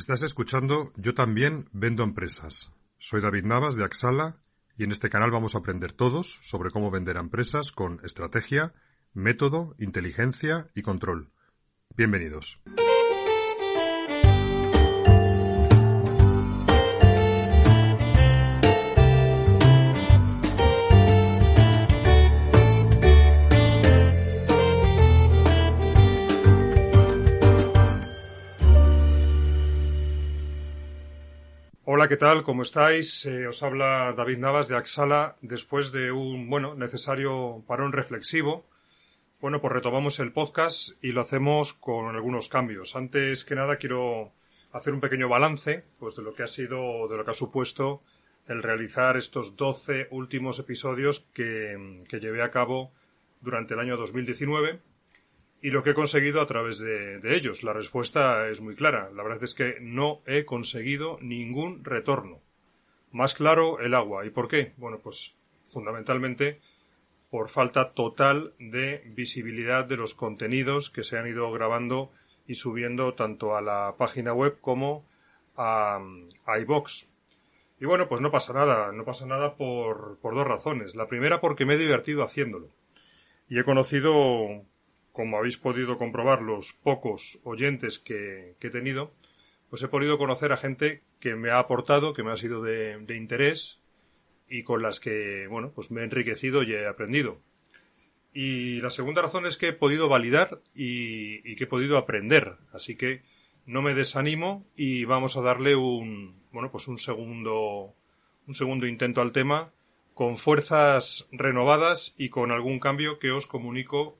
Estás escuchando Yo también vendo empresas. Soy David Navas de Axala y en este canal vamos a aprender todos sobre cómo vender a empresas con estrategia, método, inteligencia y control. Bienvenidos. Hola, ¿qué tal? ¿Cómo estáis? Eh, os habla David Navas de Axala después de un, bueno, necesario parón reflexivo. Bueno, pues retomamos el podcast y lo hacemos con algunos cambios. Antes que nada quiero hacer un pequeño balance, pues de lo que ha sido, de lo que ha supuesto el realizar estos 12 últimos episodios que, que llevé a cabo durante el año 2019 y lo que he conseguido a través de, ellos. La respuesta es muy clara. La verdad es que no he conseguido ningún retorno. Más claro, el agua. ¿Y por qué? Bueno, pues fundamentalmente por falta total de visibilidad de los contenidos que se han ido grabando y subiendo tanto a la página web como a, a iBox. Y bueno, pues no pasa nada, no pasa nada por, por dos razones. La primera porque me he divertido haciéndolo. Y he conocido como habéis podido comprobar los pocos oyentes que, he tenido, pues he podido conocer a gente que me ha aportado, que me ha sido de, interés y con las que, bueno, pues me he enriquecido y he aprendido. Y la segunda razón es que he podido validar y, y, que he podido aprender. Así que no me desanimo y vamos a darle un, bueno, pues un segundo, un segundo intento al tema con fuerzas renovadas y con algún cambio que os comunico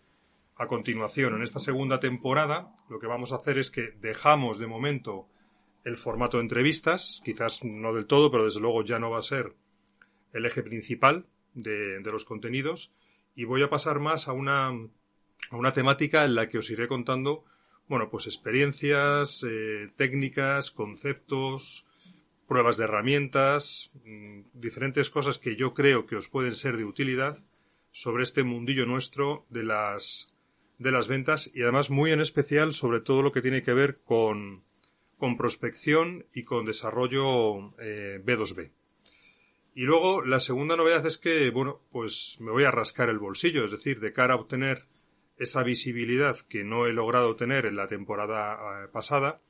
a continuación, en esta segunda temporada, lo que vamos a hacer es que dejamos de momento el formato de entrevistas, quizás no del todo, pero desde luego ya no va a ser el eje principal de, los contenidos, y voy a pasar más a una, a una temática en la que os iré contando, bueno, pues experiencias, eh, técnicas, conceptos, pruebas de herramientas, mm, diferentes cosas que yo creo que os pueden ser de utilidad sobre este mundillo nuestro de las de las ventas y además muy en especial sobre todo lo que tiene que ver con, con prospección y con desarrollo eh, B2B. Y luego la segunda novedad es que, bueno, pues me voy a rascar el bolsillo, es decir, de cara a obtener esa visibilidad que no he logrado tener en la temporada eh, pasada,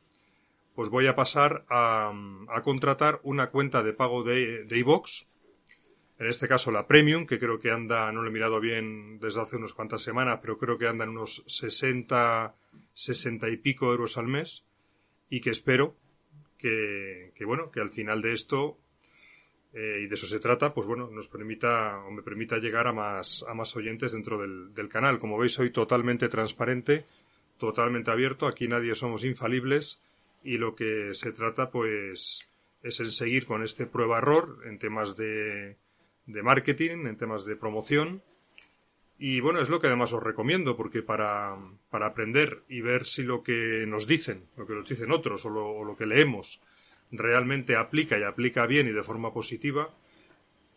pues voy a pasar a, a contratar una cuenta de pago de, de iVox en este caso la Premium, que creo que anda, no lo he mirado bien desde hace unas cuantas semanas, pero creo que anda en unos 60, 60 y pico euros al mes y que espero que, bueno, que al final de esto, eh, y de eso se trata, pues bueno, nos permita o me permita llegar a más, a más oyentes dentro del, del canal. Como veis, soy totalmente transparente, totalmente abierto, aquí nadie somos infalibles y lo que se trata pues es en seguir con este prueba-error en temas de, de marketing, en temas de promoción. Y bueno, es lo que además os recomiendo, porque para, para aprender y ver si lo que nos dicen, lo que nos dicen otros o lo, que leemos realmente aplica y aplica bien y de forma positiva,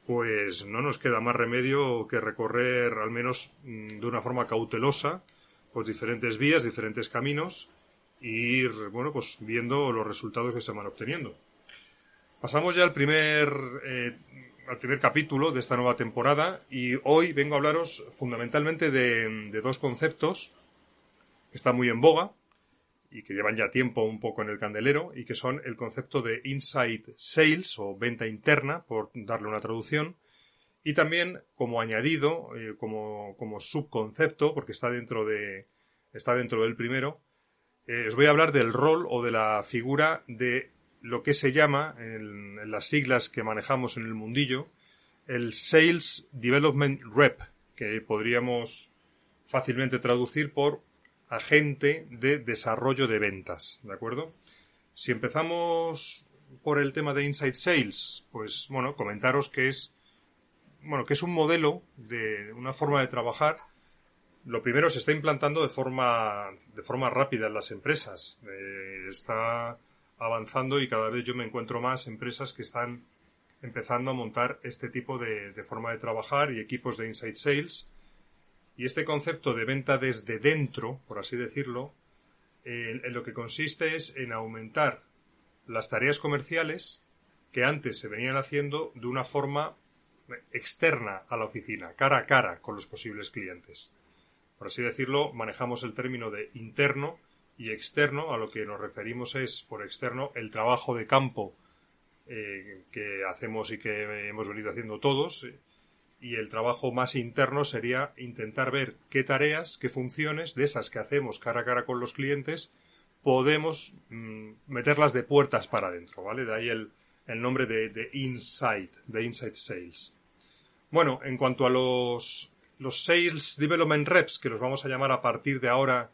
pues no nos queda más remedio que recorrer, al menos mm, de una forma cautelosa, pues diferentes vías, diferentes caminos, e ir, bueno, pues viendo los resultados que se van obteniendo. Pasamos ya al primer eh, al primer capítulo de esta nueva temporada y hoy vengo a hablaros fundamentalmente de, dos conceptos que están muy en boga y que llevan ya tiempo un poco en el candelero y que son el concepto de inside sales o venta interna, por darle una traducción, y también como añadido, eh, como, como, subconcepto, porque está dentro de está dentro del primero, eh, os voy a hablar del rol o de la figura de lo que se llama, en, las siglas que manejamos en el mundillo, el Sales Development Rep, que podríamos fácilmente traducir por agente de desarrollo de ventas, ¿de acuerdo? Si empezamos por el tema de Inside Sales, pues bueno, comentaros que es bueno, que es un modelo de una forma de trabajar. Lo primero se está implantando de forma de forma rápida en las empresas. Eh, está avanzando y cada vez yo me encuentro más empresas que están empezando a montar este tipo de, forma de trabajar y equipos de inside sales. Y este concepto de venta desde dentro, por así decirlo, en, lo que consiste es en aumentar las tareas comerciales que antes se venían haciendo de una forma externa a la oficina, cara a cara con los posibles clientes. Por así decirlo, manejamos el término de interno y externo, a lo que nos referimos es, por externo, el trabajo de campo eh, que hacemos y que hemos venido haciendo todos, y el trabajo más interno sería intentar ver qué tareas, qué funciones de esas que hacemos cara a cara con los clientes podemos mm, meterlas de puertas para adentro, ¿vale? De ahí el, nombre de, de Inside, de Inside Sales. Bueno, en cuanto a los, los Sales Development Reps, que los vamos a llamar a partir de ahora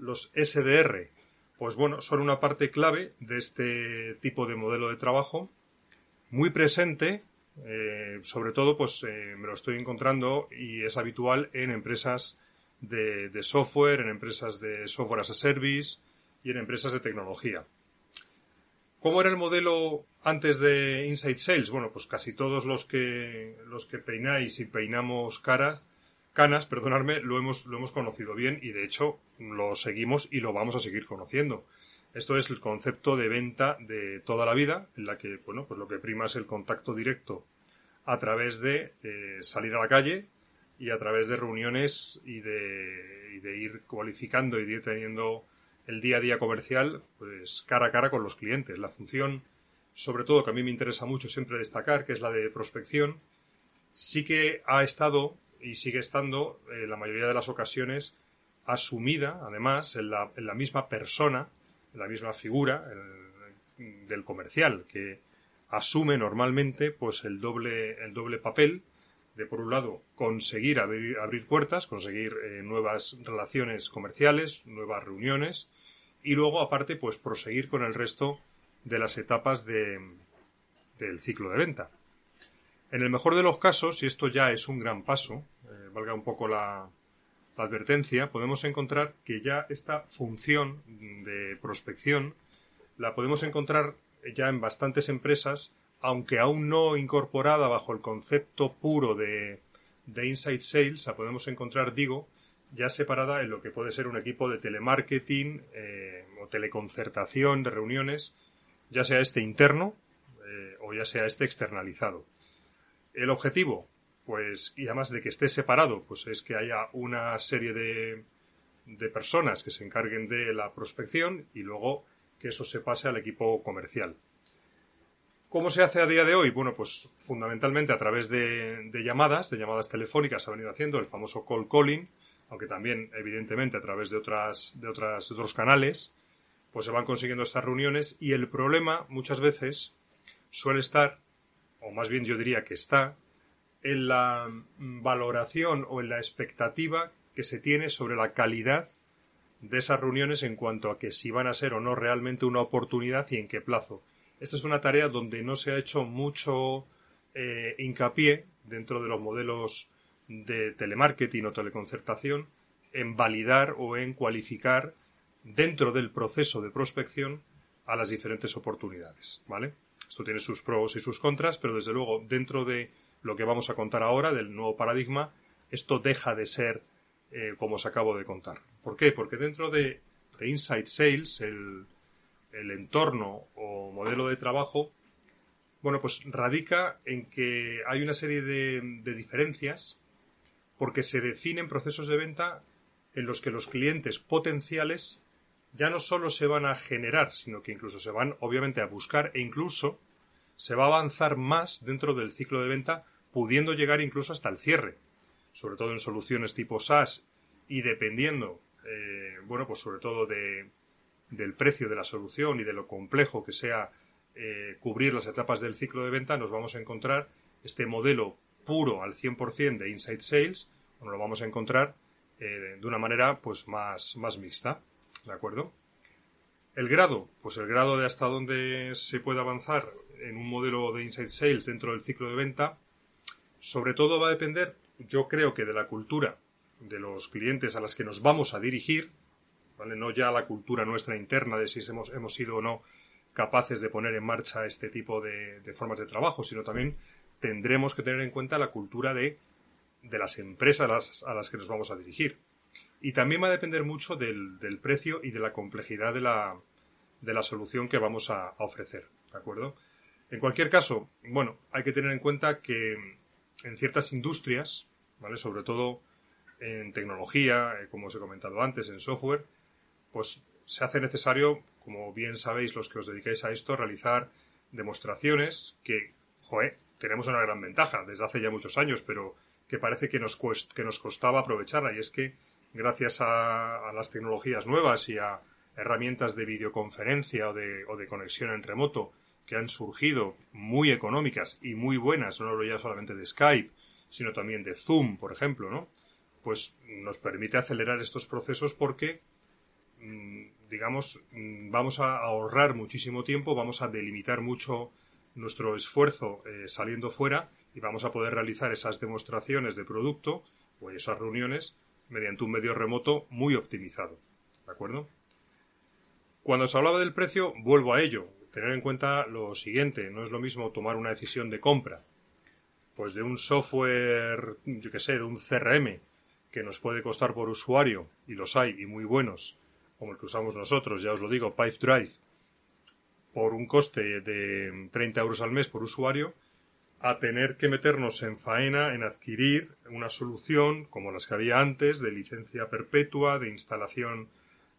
los SDR, pues bueno, son una parte clave de este tipo de modelo de trabajo, muy presente, eh, sobre todo pues eh, me lo estoy encontrando y es habitual en empresas de, de software, en empresas de software as a service y en empresas de tecnología. ¿Cómo era el modelo antes de Inside Sales? Bueno, pues casi todos los que, los que peináis y peinamos cara, canas, perdonadme, lo hemos, lo hemos conocido bien y de hecho lo seguimos y lo vamos a seguir conociendo. Esto es el concepto de venta de toda la vida, en la que, bueno, pues lo que prima es el contacto directo a través de eh, salir a la calle y a través de reuniones y de, y de ir cualificando y de ir teniendo el día a día comercial, pues cara a cara con los clientes. La función, sobre todo, que a mí me interesa mucho siempre destacar, que es la de prospección, sí que ha estado y sigue estando, en la mayoría de las ocasiones, asumida, además, en la, en la misma persona, en la misma figura del comercial, que asume normalmente pues el doble, el doble papel de por un lado conseguir abrir, abrir puertas, conseguir eh, nuevas relaciones comerciales, nuevas reuniones y luego aparte pues proseguir con el resto de las etapas de, del ciclo de venta. En el mejor de los casos, y esto ya es un gran paso, eh, valga un poco la, advertencia, podemos encontrar que ya esta función de prospección la podemos encontrar ya en bastantes empresas, aunque aún no incorporada bajo el concepto puro de, de Inside Sales, la podemos encontrar, digo, ya separada en lo que puede ser un equipo de telemarketing eh, o teleconcertación de reuniones, ya sea este interno eh, o ya sea este externalizado. El objetivo, pues, y además de que esté separado, pues es que haya una serie de, de personas que se encarguen de la prospección y luego que eso se pase al equipo comercial. ¿Cómo se hace a día de hoy? Bueno, pues fundamentalmente a través de, de llamadas, de llamadas telefónicas ha venido haciendo el famoso call calling, aunque también evidentemente a través de otras de otras otros canales, pues se van consiguiendo estas reuniones y el problema muchas veces suele estar o más bien yo diría que está en la valoración o en la expectativa que se tiene sobre la calidad de esas reuniones en cuanto a que si van a ser o no realmente una oportunidad y en qué plazo. Esta es una tarea donde no se ha hecho mucho eh, hincapié dentro de los modelos de telemarketing o teleconcertación en validar o en cualificar dentro del proceso de prospección a las diferentes oportunidades, ¿vale? Esto tiene sus pros y sus contras, pero desde luego dentro de lo que vamos a contar ahora del nuevo paradigma, esto deja de ser eh, como os acabo de contar. ¿Por qué? Porque dentro de, de Inside Sales, el, el entorno o modelo de trabajo, bueno, pues radica en que hay una serie de, de diferencias porque se definen procesos de venta en los que los clientes potenciales ya no solo se van a generar, sino que incluso se van obviamente a buscar e incluso se va a avanzar más dentro del ciclo de venta, pudiendo llegar incluso hasta el cierre, sobre todo en soluciones tipo SaaS y dependiendo, eh, bueno, pues sobre todo de, del precio de la solución y de lo complejo que sea eh, cubrir las etapas del ciclo de venta, nos vamos a encontrar este modelo puro al 100% de Inside Sales, bueno, lo vamos a encontrar eh, de una manera pues más, más mixta, ¿de acuerdo? El grado, pues el grado de hasta dónde se puede avanzar en un modelo de Inside Sales dentro del ciclo de venta, sobre todo va a depender, yo creo que de la cultura de los clientes a las que nos vamos a dirigir, ¿vale? No ya la cultura nuestra interna de si hemos, hemos sido o no capaces de poner en marcha este tipo de, formas de trabajo, sino también tendremos que tener en cuenta la cultura de, de las empresas a las, que nos vamos a dirigir. Y también va a depender mucho del, del, precio y de la complejidad de la, de la solución que vamos a, ofrecer, ¿de acuerdo? En cualquier caso, bueno, hay que tener en cuenta que en ciertas industrias, ¿vale? Sobre todo en tecnología, eh, como os he comentado antes, en software, pues se hace necesario, como bien sabéis los que os dedicáis a esto, realizar demostraciones que, joder, tenemos una gran ventaja desde hace ya muchos años, pero que parece que nos, que nos costaba aprovecharla y es que gracias a, las tecnologías nuevas y a herramientas de videoconferencia o de, conexión en remoto que han surgido muy económicas y muy buenas, no hablo ya solamente de Skype, sino también de Zoom, por ejemplo, ¿no? Pues nos permite acelerar estos procesos porque, mm, digamos, mm, vamos a ahorrar muchísimo tiempo, vamos a delimitar mucho nuestro esfuerzo eh, saliendo fuera y vamos a poder realizar esas demostraciones de producto o esas reuniones mediante un medio remoto muy optimizado. ¿De acuerdo? Cuando se hablaba del precio, vuelvo a ello. Tener en cuenta lo siguiente, no es lo mismo tomar una decisión de compra, pues de un software, yo que sé, de un CRM, que nos puede costar por usuario, y los hay, y muy buenos, como el que usamos nosotros, ya os lo digo, Pipedrive, por un coste de 30 euros al mes por usuario, a tener que meternos en faena en adquirir una solución como las que había antes de licencia perpetua, de instalación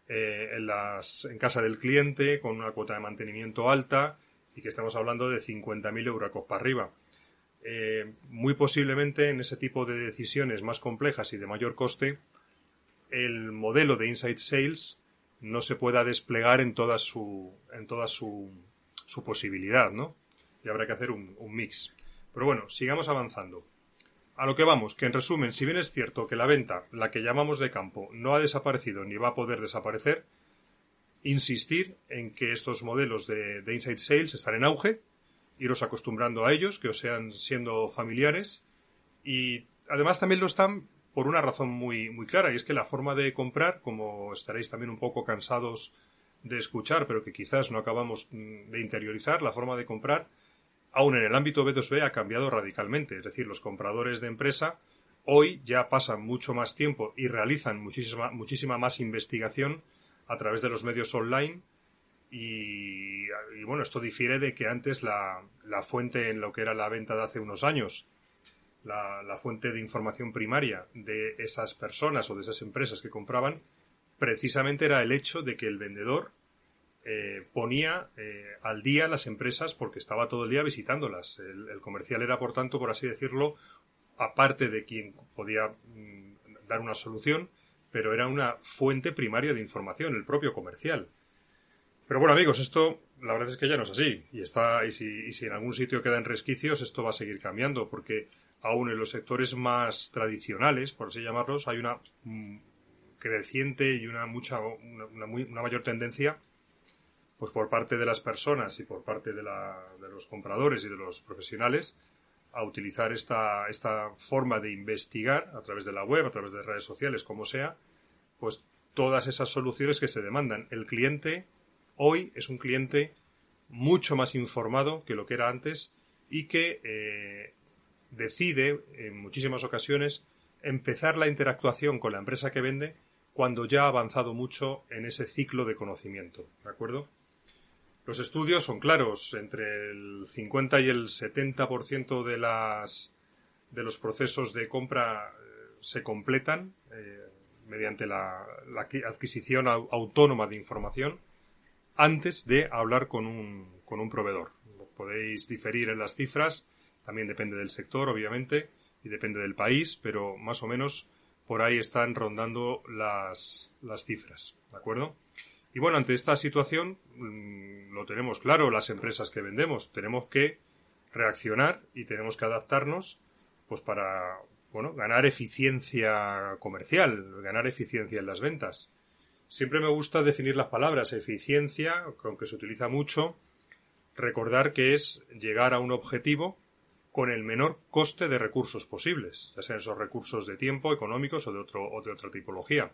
eh, en, las, en casa del cliente con una cuota de mantenimiento alta y que estamos hablando de 50.000 euros para arriba. Eh, muy posiblemente en ese tipo de decisiones más complejas y de mayor coste, el modelo de Inside Sales no se pueda desplegar en toda su, en toda su, su posibilidad, ¿no? Y habrá que hacer un mix. Pero bueno, sigamos avanzando. A lo que vamos, que en resumen, si bien es cierto que la venta, la que llamamos de campo, no ha desaparecido ni va a poder desaparecer, insistir en que estos modelos de, inside sales están en auge, iros acostumbrando a ellos, que os sean siendo familiares, y además también lo están por una razón muy, muy clara, y es que la forma de comprar, como estaréis también un poco cansados de escuchar, pero que quizás no acabamos de interiorizar, la forma de comprar aún en el ámbito B2B ha cambiado radicalmente. Es decir, los compradores de empresa hoy ya pasan mucho más tiempo y realizan muchísima, muchísima más investigación a través de los medios online y, bueno, esto difiere de que antes la, fuente en lo que era la venta de hace unos años, la, la, fuente de información primaria de esas personas o de esas empresas que compraban, precisamente era el hecho de que el vendedor eh, ponía eh, al día las empresas porque estaba todo el día visitándolas. El, comercial era, por tanto, por así decirlo, aparte de quien podía mm, dar una solución, pero era una fuente primaria de información, el propio comercial. Pero bueno, amigos, esto la verdad es que ya no es así. Y, está, y, si, y si en algún sitio quedan resquicios, esto va a seguir cambiando, porque aún en los sectores más tradicionales, por así llamarlos, hay una mm, creciente y una, mucha, una, una mayor tendencia pues por parte de las personas y por parte de, los compradores y de los profesionales a utilizar esta, esta forma de investigar a través de la web, a través de redes sociales, como sea, pues todas esas soluciones que se demandan. El cliente hoy es un cliente mucho más informado que lo que era antes y que eh, decide en muchísimas ocasiones empezar la interactuación con la empresa que vende cuando ya ha avanzado mucho en ese ciclo de conocimiento. ¿De acuerdo? Los estudios son claros, entre el 50 y el 70% de las de los procesos de compra eh, se completan eh, mediante la, adquisición autónoma de información antes de hablar con un, con un proveedor. Podéis diferir en las cifras, también depende del sector, obviamente, y depende del país, pero más o menos por ahí están rondando las, las cifras, ¿de acuerdo? Y bueno, ante esta situación, mm, lo tenemos claro, las empresas que vendemos, tenemos que reaccionar y tenemos que adaptarnos, pues para, bueno, ganar eficiencia comercial, ganar eficiencia en las ventas. Siempre me gusta definir las palabras eficiencia, aunque se utiliza mucho, recordar que es llegar a un objetivo con el menor coste de recursos posibles, ya sean esos recursos de tiempo, económicos o de, otro, o de otra tipología.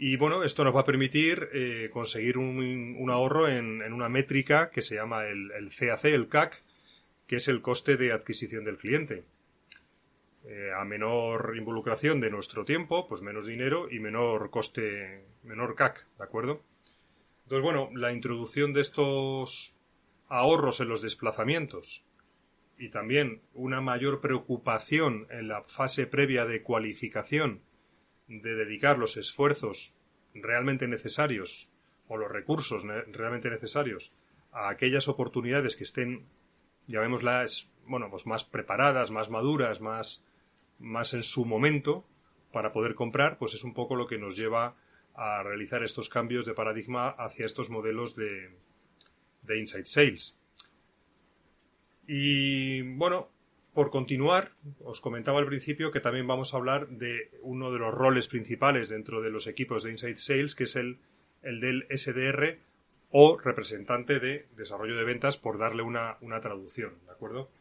Y bueno, esto nos va a permitir eh, conseguir un, ahorro en, una métrica que se llama el, CAC, el CAC, que es el coste de adquisición del cliente. Eh, a menor involucración de nuestro tiempo, pues menos dinero y menor coste, menor CAC, ¿de acuerdo? Entonces, bueno, la introducción de estos ahorros en los desplazamientos y también una mayor preocupación en la fase previa de cualificación de dedicar los esfuerzos realmente necesarios o los recursos realmente necesarios a aquellas oportunidades que estén, llamémoslas, bueno, pues más preparadas, más maduras, más, más en su momento para poder comprar, pues es un poco lo que nos lleva a realizar estos cambios de paradigma hacia estos modelos de, de inside sales. Y bueno, por continuar, os comentaba al principio que también vamos a hablar de uno de los roles principales dentro de los equipos de inside sales, que es el, el del SDR o representante de desarrollo de ventas, por darle una, una traducción, ¿de acuerdo?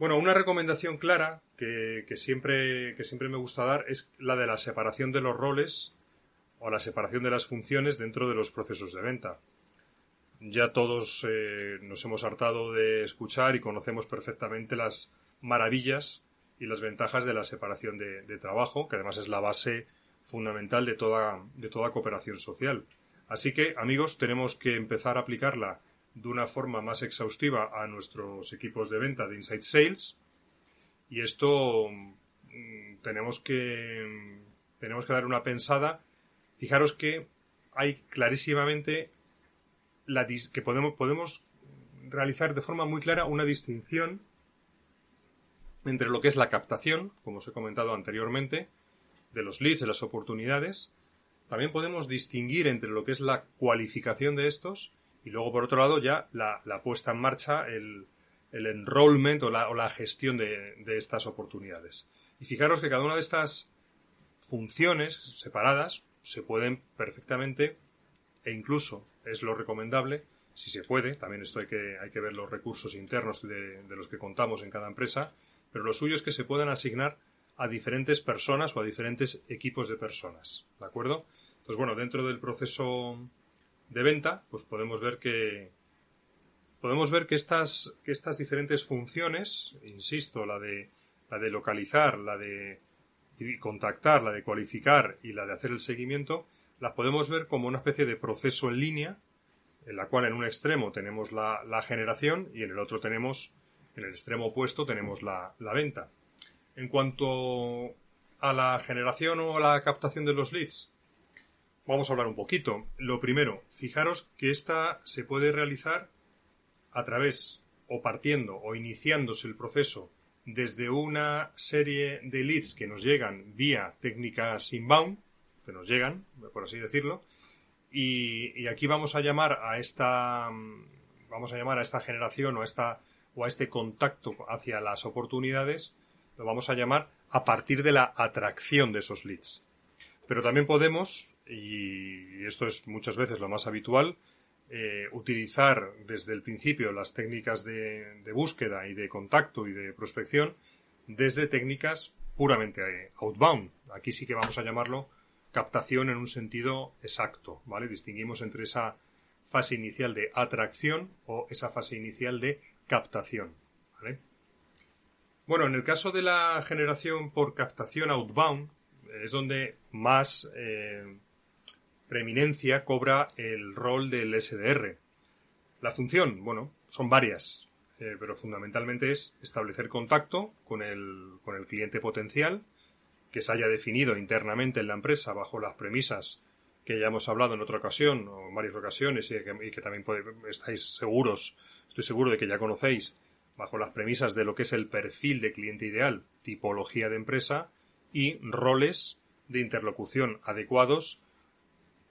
Bueno, una recomendación clara que, siempre, que siempre me gusta dar es la de la separación de los roles o la separación de las funciones dentro de los procesos de venta. Ya todos eh, nos hemos hartado de escuchar y conocemos perfectamente las maravillas y las ventajas de la separación de, de trabajo, que además es la base fundamental de toda, de toda cooperación social. Así que, amigos, tenemos que empezar a aplicarla de una forma más exhaustiva a nuestros equipos de venta de Inside Sales. Y esto mm, tenemos que tenemos que dar una pensada. Fijaros que hay clarísimamente la que podemos podemos realizar de forma muy clara una distinción entre lo que es la captación, como os he comentado anteriormente, de los leads, de las oportunidades. También podemos distinguir entre lo que es la cualificación de estos y luego, por otro lado, ya la, puesta en marcha, el, el enrollment o la, o la gestión de, de, estas oportunidades. Y fijaros que cada una de estas funciones separadas se pueden perfectamente e incluso es lo recomendable, si se puede, también esto hay que, hay que ver los recursos internos de, de los que contamos en cada empresa, pero lo suyo es que se puedan asignar a diferentes personas o a diferentes equipos de personas, ¿de acuerdo? Entonces, bueno, dentro del proceso de venta, pues podemos ver que podemos ver que estas, que estas diferentes funciones, insisto, la de, la de localizar, la de contactar, la de cualificar y la de hacer el seguimiento, las podemos ver como una especie de proceso en línea, en la cual en un extremo tenemos la, la generación y en el otro tenemos, en el extremo opuesto tenemos la, la venta. En cuanto a la generación o a la captación de los leads, vamos a hablar un poquito. Lo primero, fijaros que esta se puede realizar a través o partiendo o iniciándose el proceso desde una serie de leads que nos llegan vía técnicas inbound, que nos llegan, por así decirlo, y, aquí vamos a llamar a esta vamos a llamar a esta generación o a esta o a este contacto hacia las oportunidades, lo vamos a llamar a partir de la atracción de esos leads. Pero también podemos y esto es muchas veces lo más habitual, eh, utilizar desde el principio las técnicas de, búsqueda y de contacto y de prospección desde técnicas puramente outbound. Aquí sí que vamos a llamarlo captación en un sentido exacto, ¿vale? Distinguimos entre esa fase inicial de atracción o esa fase inicial de captación. Bueno, en el caso de la generación por captación outbound, es donde más eh, preeminencia cobra el rol del SDR. La función, bueno, son varias, eh, pero fundamentalmente es establecer contacto con el, con el cliente potencial, que se haya definido internamente en la empresa bajo las premisas que ya hemos hablado en otra ocasión o en varias ocasiones y que, también estáis seguros, estoy seguro de que ya conocéis, bajo las premisas de lo que es el perfil de cliente ideal, tipología de empresa y roles de interlocución adecuados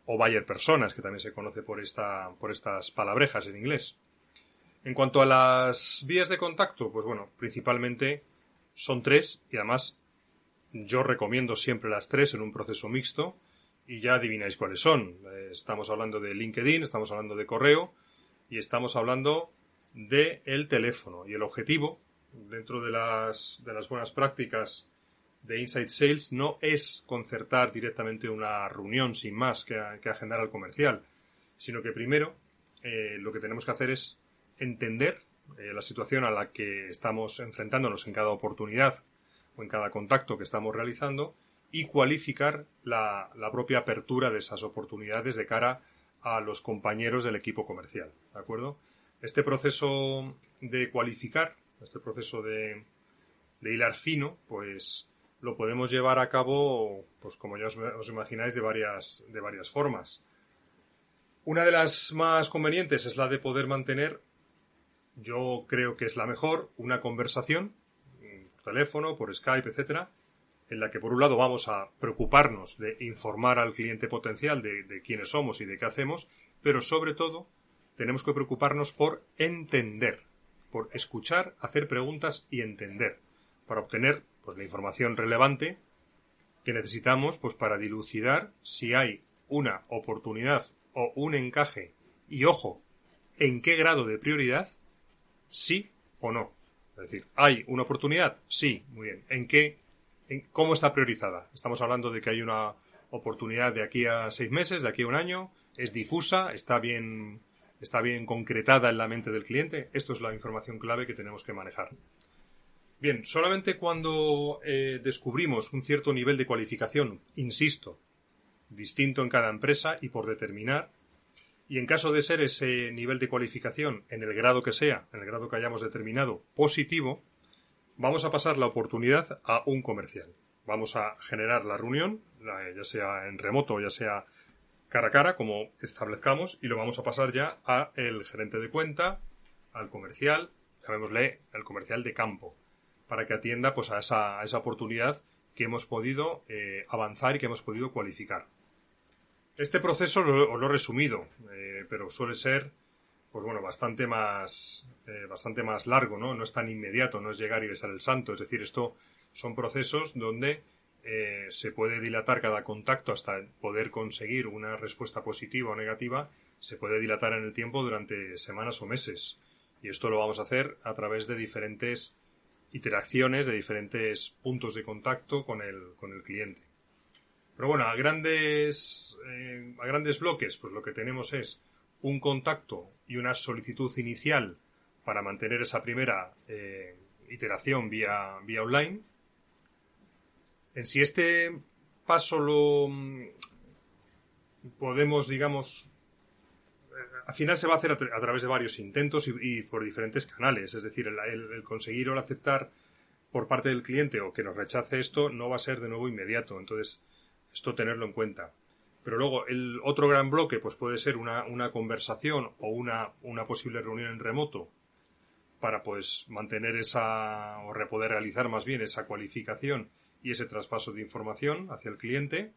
o buyer personas, que también se conoce por, esta, por estas palabrejas en inglés. En cuanto a las vías de contacto, pues bueno, principalmente son tres y además yo recomiendo siempre las tres en un proceso mixto y ya adivináis cuáles son. Estamos hablando de LinkedIn, estamos hablando de correo y estamos hablando de el teléfono. Y el objetivo, dentro de las, de las buenas prácticas de Inside Sales no es concertar directamente una reunión sin más que, agendar al comercial, sino que primero eh, lo que tenemos que hacer es entender eh, la situación a la que estamos enfrentándonos en cada oportunidad en cada contacto que estamos realizando y cualificar la, propia apertura de esas oportunidades de cara a los compañeros del equipo comercial, ¿de acuerdo? Este proceso de cualificar, este proceso de, de hilar fino, pues lo podemos llevar a cabo, pues como ya os, imagináis, de varias, de varias formas. Una de las más convenientes es la de poder mantener, yo creo que es la mejor, una conversación, teléfono, por Skype, etcétera, en la que por un lado vamos a preocuparnos de informar al cliente potencial de, quiénes somos y de qué hacemos, pero sobre todo tenemos que preocuparnos por entender, por escuchar, hacer preguntas y entender, para obtener pues, la información relevante que necesitamos pues, para dilucidar si hay una oportunidad o un encaje y ojo, en qué grado de prioridad, sí o no. Es decir, ¿hay una oportunidad? Sí, muy bien. ¿En qué? En, ¿Cómo está priorizada? Estamos hablando de que hay una oportunidad de aquí a seis meses, de aquí a un año, es difusa, está bien, está bien concretada en la mente del cliente. Esto es la información clave que tenemos que manejar. Bien, solamente cuando eh, descubrimos un cierto nivel de cualificación, insisto, distinto en cada empresa y por determinar, y en caso de ser ese nivel de cualificación en el grado que sea, en el grado que hayamos determinado, positivo, vamos a pasar la oportunidad a un comercial. Vamos a generar la reunión, ya sea en remoto ya sea cara a cara, como establezcamos, y lo vamos a pasar ya a el gerente de cuenta, al comercial, llamémosle el comercial de campo para que atienda pues a esa, a esa oportunidad que hemos podido eh, avanzar y que hemos podido cualificar. Este proceso lo, lo he resumido, eh, pero suele ser pues bueno, bastante más, eh, bastante más largo, ¿no? No es tan inmediato, no es llegar y besar el santo. Es decir, esto son procesos donde se puede dilatar cada contacto hasta poder conseguir una respuesta positiva o negativa, se puede dilatar en el tiempo durante semanas o meses. Y esto lo vamos a hacer a través de diferentes interacciones de diferentes puntos de contacto con el, con el cliente. Pero bueno, a grandes, eh, a grandes bloques, pues lo que tenemos es un contacto y una solicitud inicial para mantener esa primera eh, iteración vía, vía online. En si este paso lo mm, podemos, digamos, al final se va a hacer a, través de varios intentos y, por diferentes canales. Es decir, el, conseguir o el aceptar por parte del cliente o que nos rechace esto no va a ser de nuevo inmediato. Entonces, esto tenerlo en cuenta. Pero luego, el otro gran bloque, pues puede ser una, conversación o una, una posible reunión en remoto para pues mantener esa o poder realizar más bien esa cualificación y ese traspaso de información hacia el cliente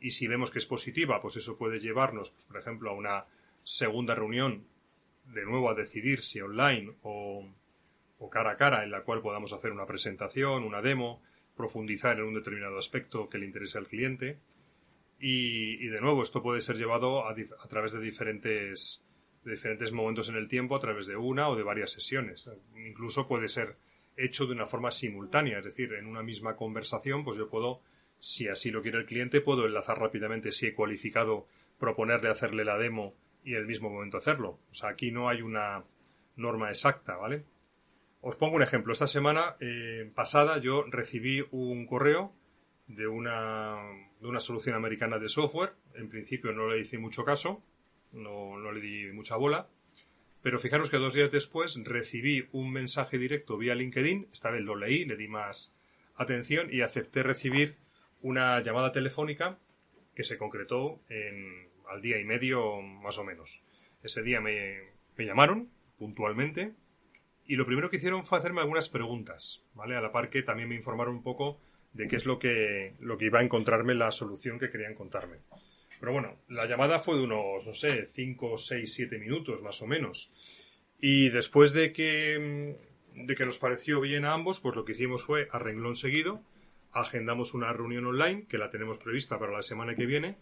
y si vemos que es positiva pues eso puede llevarnos pues, por ejemplo a una segunda reunión, de nuevo a decidir si online o, cara a cara, en la cual podamos hacer una presentación, una demo, profundizar en un determinado aspecto que le interese al cliente. Y, de nuevo, esto puede ser llevado a, través de diferentes, de diferentes momentos en el tiempo, a través de una o de varias sesiones. Incluso puede ser hecho de una forma simultánea, es decir, en una misma conversación, pues yo puedo, si así lo quiere el cliente, puedo enlazar rápidamente si he cualificado, proponerle hacerle la demo y en el mismo momento hacerlo. O sea, aquí no hay una norma exacta, ¿vale? Os pongo un ejemplo. Esta semana eh, pasada yo recibí un correo de una, de una solución americana de software. En principio no le hice mucho caso, no, no le di mucha bola. Pero fijaros que dos días después recibí un mensaje directo vía LinkedIn. Esta vez lo leí, le di más atención y acepté recibir una llamada telefónica que se concretó al día y medio más o menos. Ese día me, llamaron puntualmente y lo primero que hicieron fue hacerme algunas preguntas, ¿vale? A la par que también me informaron un poco de qué es lo que, lo que iba a encontrarme, la solución que querían contarme. Pero bueno, la llamada fue de unos, no sé, 5, 6, 7 minutos más o menos. Y después de que, de que nos pareció bien a ambos, pues lo que hicimos fue, a renglón seguido, agendamos una reunión online, que la tenemos prevista para la semana que viene,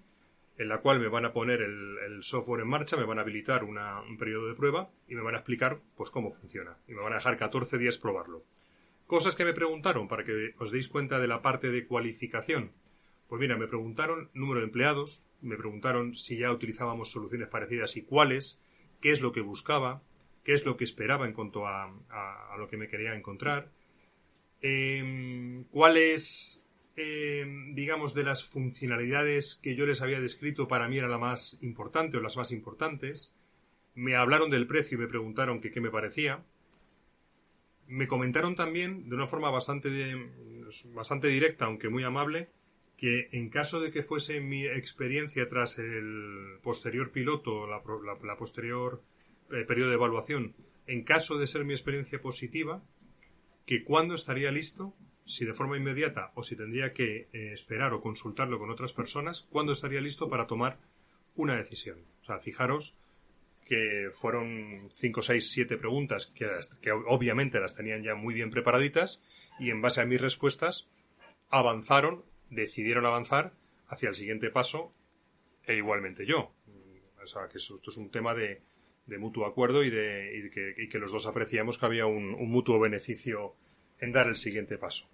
en la cual me van a poner el, software en marcha, me van a habilitar un periodo de prueba y me van a explicar pues cómo funciona. Y me van a dejar 14 días probarlo. Cosas que me preguntaron para que os deis cuenta de la parte de cualificación. Pues mira, me preguntaron número de empleados, me preguntaron si ya utilizábamos soluciones parecidas y cuáles, qué es lo que buscaba, qué es lo que esperaba en cuanto a, lo que me quería encontrar, em, cuáles eh, digamos, de las funcionalidades que yo les había descrito para mí era la más importante o las más importantes. Me hablaron del precio y me preguntaron que qué me parecía. Me comentaron también, de una forma bastante, bastante directa, aunque muy amable, que en caso de que fuese mi experiencia tras el posterior piloto, la, la, posterior eh, periodo de evaluación, en caso de ser mi experiencia positiva, que cuando estaría listo, si de forma inmediata o si tendría que eh, esperar o consultarlo con otras personas, cuándo estaría listo para tomar una decisión. O sea, fijaros que fueron 5, 6, 7 preguntas que, que obviamente las tenían ya muy bien preparaditas y en base a mis respuestas avanzaron decidieron avanzar hacia el siguiente paso e igualmente yo. O sea, que esto es un tema de, mutuo acuerdo y de que, los dos apreciamos que había un, mutuo beneficio en dar el siguiente paso.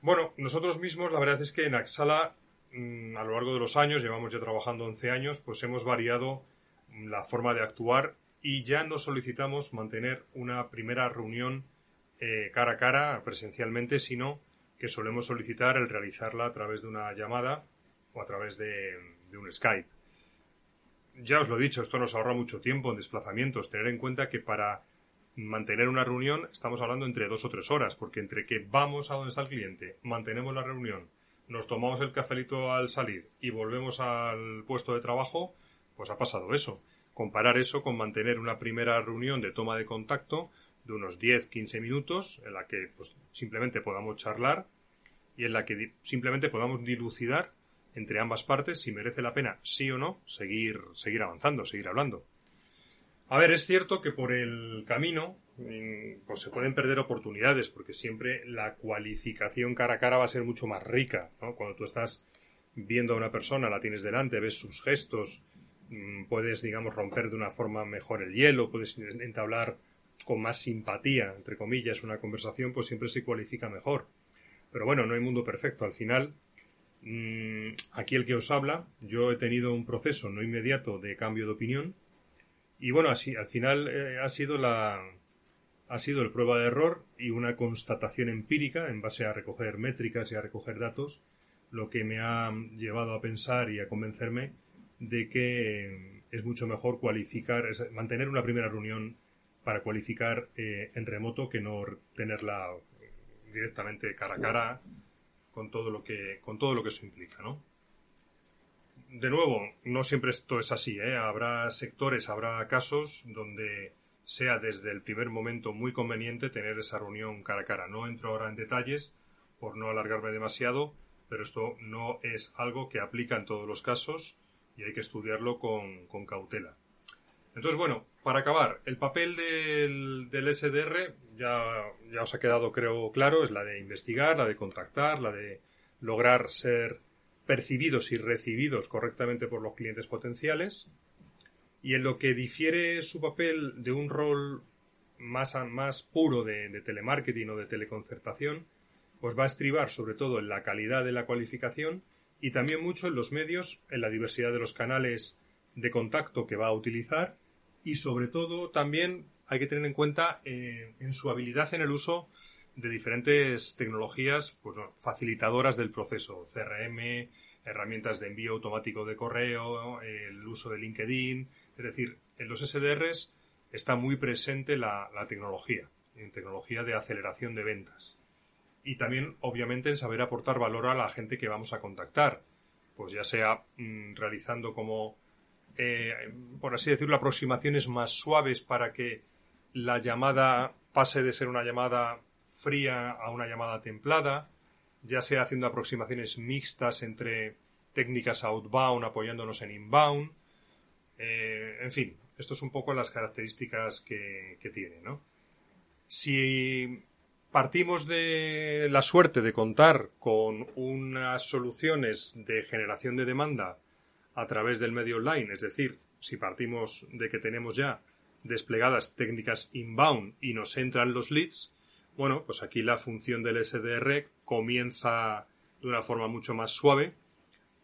Bueno, nosotros mismos, la verdad es que en Axala, mm, a lo largo de los años, llevamos ya trabajando 11 años, pues hemos variado la forma de actuar y ya no solicitamos mantener una primera reunión eh, cara a cara presencialmente, sino que solemos solicitar el realizarla a través de una llamada o a través de, un Skype. Ya os lo he dicho, esto nos ahorra mucho tiempo en desplazamientos. Tener en cuenta que para mantener una reunión estamos hablando entre dos o tres horas, porque entre que vamos a donde está el cliente, mantenemos la reunión, nos tomamos el cafelito al salir y volvemos al puesto de trabajo, pues ha pasado eso. Comparar eso con mantener una primera reunión de toma de contacto de unos 10-15 minutos en la que pues, simplemente podamos charlar y en la que simplemente podamos dilucidar entre ambas partes si merece la pena, sí o no, seguir, seguir avanzando, seguir hablando. A ver, es cierto que por el camino pues se pueden perder oportunidades, porque siempre la cualificación cara a cara va a ser mucho más rica. Cuando tú estás viendo a una persona, la tienes delante, ves sus gestos, mm, puedes, digamos, romper de una forma mejor el hielo, puedes entablar con más simpatía, entre comillas, una conversación, pues siempre se cualifica mejor. Pero bueno, no hay mundo perfecto. Al final, mm, aquí el que os habla, yo he tenido un proceso no inmediato de cambio de opinión. Y bueno, así, al final eh, ha sido la, ha sido el prueba de error y una constatación empírica en base a recoger métricas y a recoger datos, lo que me ha llevado a pensar y a convencerme de que es mucho mejor cualificar, mantener una primera reunión para cualificar eh, en remoto que no tenerla directamente cara a cara con todo lo que con todo lo que eso implica, ¿no? De nuevo, no siempre esto es así, ¿eh? Habrá sectores, habrá casos donde sea desde el primer momento muy conveniente tener esa reunión cara a cara. No entro ahora en detalles por no alargarme demasiado, pero esto no es algo que aplica en todos los casos y hay que estudiarlo con, con cautela. Entonces, bueno, para acabar, el papel del, SDR ya, ya os ha quedado, creo, claro, es la de investigar, la de contactar, la de lograr ser percibidos y recibidos correctamente por los clientes potenciales. Y en lo que difiere su papel de un rol más, más puro de, telemarketing o de teleconcertación, pues va a estribar sobre todo en la calidad de la cualificación y también mucho en los medios, en la diversidad de los canales de contacto que va a utilizar y sobre todo también hay que tener en cuenta eh, en su habilidad en el uso de diferentes tecnologías pues, facilitadoras del proceso, CRM, herramientas de envío automático de correo, el uso de LinkedIn, es decir, en los SDRs está muy presente la, tecnología, en tecnología de aceleración de ventas. Y también, obviamente, en saber aportar valor a la gente que vamos a contactar, pues ya sea mm, realizando como eh, por así decirlo, aproximaciones más suaves para que la llamada pase de ser una llamada fría a una llamada templada, ya sea haciendo aproximaciones mixtas entre técnicas outbound apoyándonos en inbound. Eh, en fin, esto es un poco las características que, que tiene, ¿no? Si partimos de la suerte de contar con unas soluciones de generación de demanda a través del medio online, es decir, si partimos de que tenemos ya desplegadas técnicas inbound y nos entran los leads, bueno, pues aquí la función del SDR comienza de una forma mucho más suave,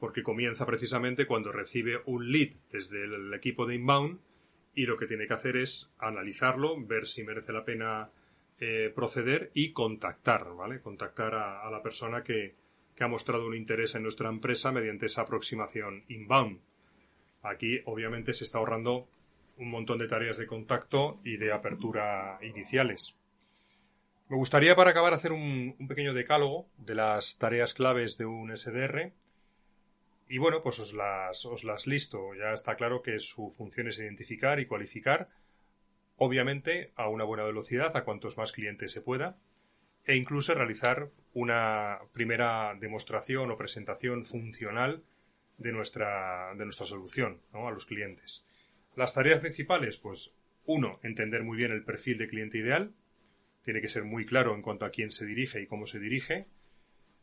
porque comienza precisamente cuando recibe un lead desde el equipo de inbound y lo que tiene que hacer es analizarlo, ver si merece la pena eh, proceder y contactar, ¿vale? Contactar a, la persona que, que ha mostrado un interés en nuestra empresa mediante esa aproximación inbound. Aquí, obviamente, se está ahorrando un montón de tareas de contacto y de apertura iniciales. Me gustaría para acabar hacer un, pequeño decálogo de las tareas claves de un SDR. Y bueno, pues os las, os las listo. Ya está claro que su función es identificar y cualificar, obviamente a una buena velocidad, a cuantos más clientes se pueda, e incluso realizar una primera demostración o presentación funcional de nuestra, de nuestra solución a los clientes. Las tareas principales, pues uno, entender muy bien el perfil de cliente ideal. Tiene que ser muy claro en cuanto a quién se dirige y cómo se dirige.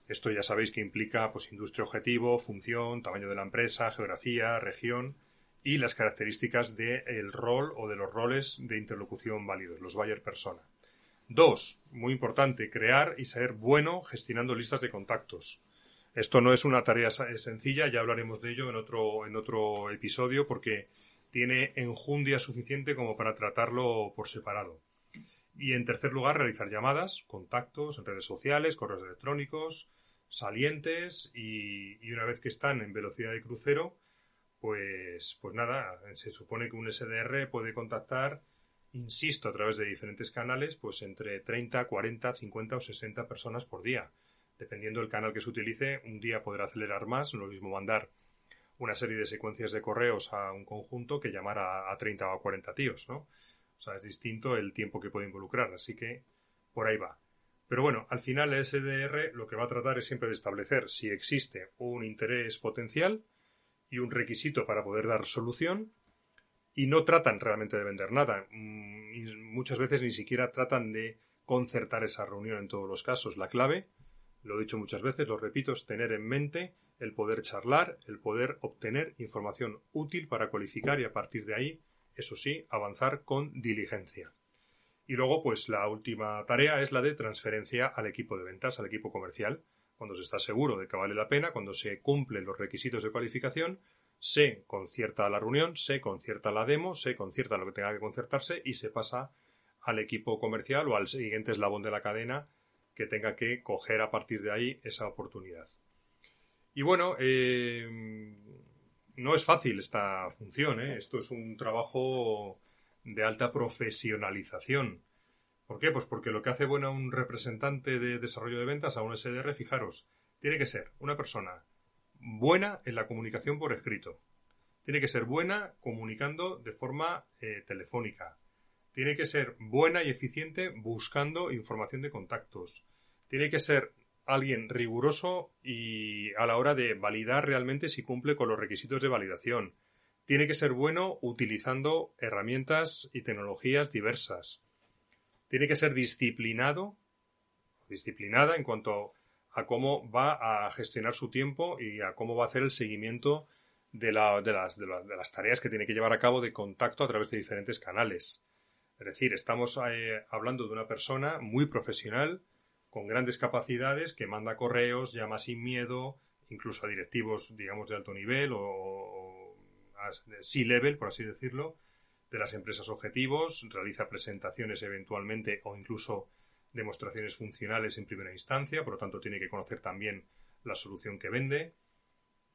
Esto ya sabéis que implica pues industria objetivo, función, tamaño de la empresa, geografía, región y las características del rol o de los roles de interlocución válidos, los buyer persona. Dos, muy importante, crear y ser bueno gestionando listas de contactos. Esto no es una tarea sencilla, ya hablaremos de ello en otro, en otro episodio porque tiene enjundia suficiente como para tratarlo por separado. Y en tercer lugar, realizar llamadas, contactos en redes sociales, correos electrónicos, salientes y, y, una vez que están en velocidad de crucero, pues, pues nada, se supone que un SDR puede contactar, insisto, a través de diferentes canales, pues entre 30, 40, 50 o 60 personas por día. Dependiendo del canal que se utilice, un día podrá acelerar más, lo mismo mandar una serie de secuencias de correos a un conjunto que llamar a, 30 o 40 tíos, ¿no? O sea, es distinto el tiempo que puede involucrar, así que por ahí va. Pero bueno, al final el SDR lo que va a tratar es siempre de establecer si existe un interés potencial y un requisito para poder dar solución y no tratan realmente de vender nada. Mm, muchas veces ni siquiera tratan de concertar esa reunión en todos los casos. La clave, lo he dicho muchas veces, lo repito, es tener en mente el poder charlar, el poder obtener información útil para cualificar y a partir de ahí, eso sí, avanzar con diligencia. Y luego, pues la última tarea es la de transferencia al equipo de ventas, al equipo comercial, cuando se está seguro de que vale la pena, cuando se cumplen los requisitos de cualificación, se concierta la reunión, se concierta la demo, se concierta lo que tenga que concertarse y se pasa al equipo comercial o al siguiente eslabón de la cadena que tenga que coger a partir de ahí esa oportunidad. Y bueno, eh, no es fácil esta función, ¿eh? esto es un trabajo de alta profesionalización. ¿Por qué? Pues porque lo que hace bueno un representante de desarrollo de ventas a un SDR, fijaros, tiene que ser una persona buena en la comunicación por escrito. Tiene que ser buena comunicando de forma eh, telefónica. Tiene que ser buena y eficiente buscando información de contactos. Tiene que ser alguien riguroso y a la hora de validar realmente si cumple con los requisitos de validación. Tiene que ser bueno utilizando herramientas y tecnologías diversas. Tiene que ser disciplinado, disciplinada en cuanto a cómo va a gestionar su tiempo y a cómo va a hacer el seguimiento de, las, de, las, tareas que tiene que llevar a cabo de contacto a través de diferentes canales. Es decir, estamos eh, hablando de una persona muy profesional con grandes capacidades que manda correos, llama sin miedo, incluso a directivos, digamos, de alto nivel o, a C-level, por así decirlo, de las empresas objetivos, realiza presentaciones eventualmente o incluso demostraciones funcionales en primera instancia, por lo tanto tiene que conocer también la solución que vende,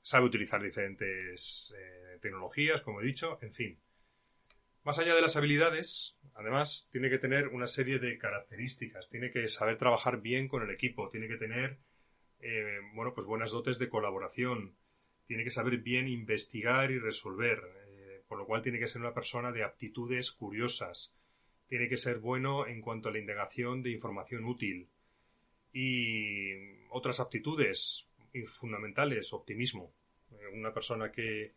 sabe utilizar diferentes eh, tecnologías, como he dicho, en fin. Más allá de las habilidades, además, tiene que tener una serie de características. Tiene que saber trabajar bien con el equipo. Tiene que tener, eh, bueno, pues buenas dotes de colaboración. Tiene que saber bien investigar y resolver. Eh, por lo cual tiene que ser una persona de aptitudes curiosas. Tiene que ser bueno en cuanto a la indagación de información útil. Y otras aptitudes fundamentales, optimismo. Eh, una persona que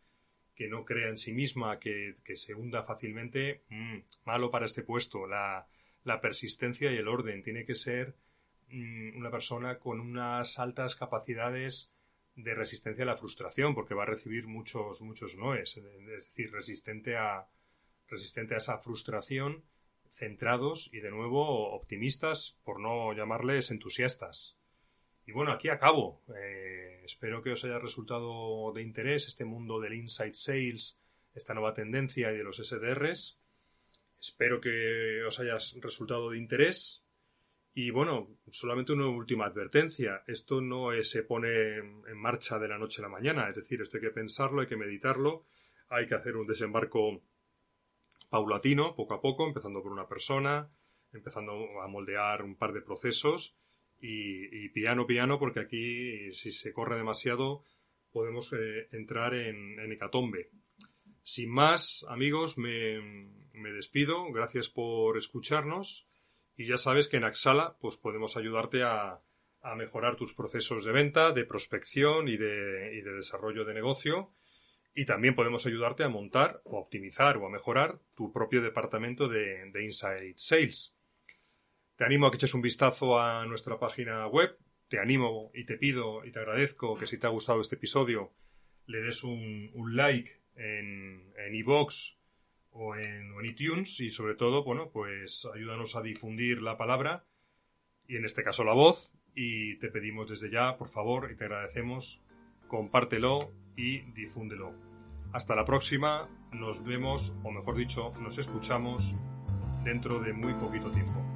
que no crea en sí misma, que, se hunda fácilmente, mm, malo para este puesto. La, persistencia y el orden. Tiene que ser mm, una persona con unas altas capacidades de resistencia a la frustración, porque va a recibir muchos, muchos noes. Es decir, resistente a, resistente a esa frustración, centrados y de nuevo optimistas, por no llamarles entusiastas. Y bueno, aquí acabo. Eh, espero que os haya resultado de interés este mundo del inside sales, esta nueva tendencia y de los SDRs. Espero que os haya resultado de interés. Y bueno, solamente una última advertencia. Esto no se pone en marcha de la noche a la mañana. Es decir, esto hay que pensarlo, hay que meditarlo, hay que hacer un desembarco paulatino, poco a poco, empezando por una persona, empezando a moldear un par de procesos y, piano piano, porque aquí si se corre demasiado podemos eh, entrar en, hecatombe. Sin más, amigos, me, me despido. Gracias por escucharnos. Y ya sabes que en Axala pues podemos ayudarte a, a mejorar tus procesos de venta, de prospección y de, y de, desarrollo de negocio. Y también podemos ayudarte a montar o optimizar o a mejorar tu propio departamento de, de Inside Sales. Te animo a que eches un vistazo a nuestra página web. Te animo y te pido y te agradezco que si te ha gustado este episodio le des un, like en iVoox o en, iTunes y sobre todo, bueno, pues ayúdanos a difundir la palabra y en este caso la voz y te pedimos desde ya, por favor, y te agradecemos, compártelo y difúndelo. Hasta la próxima, nos vemos, o mejor dicho, nos escuchamos dentro de muy poquito tiempo.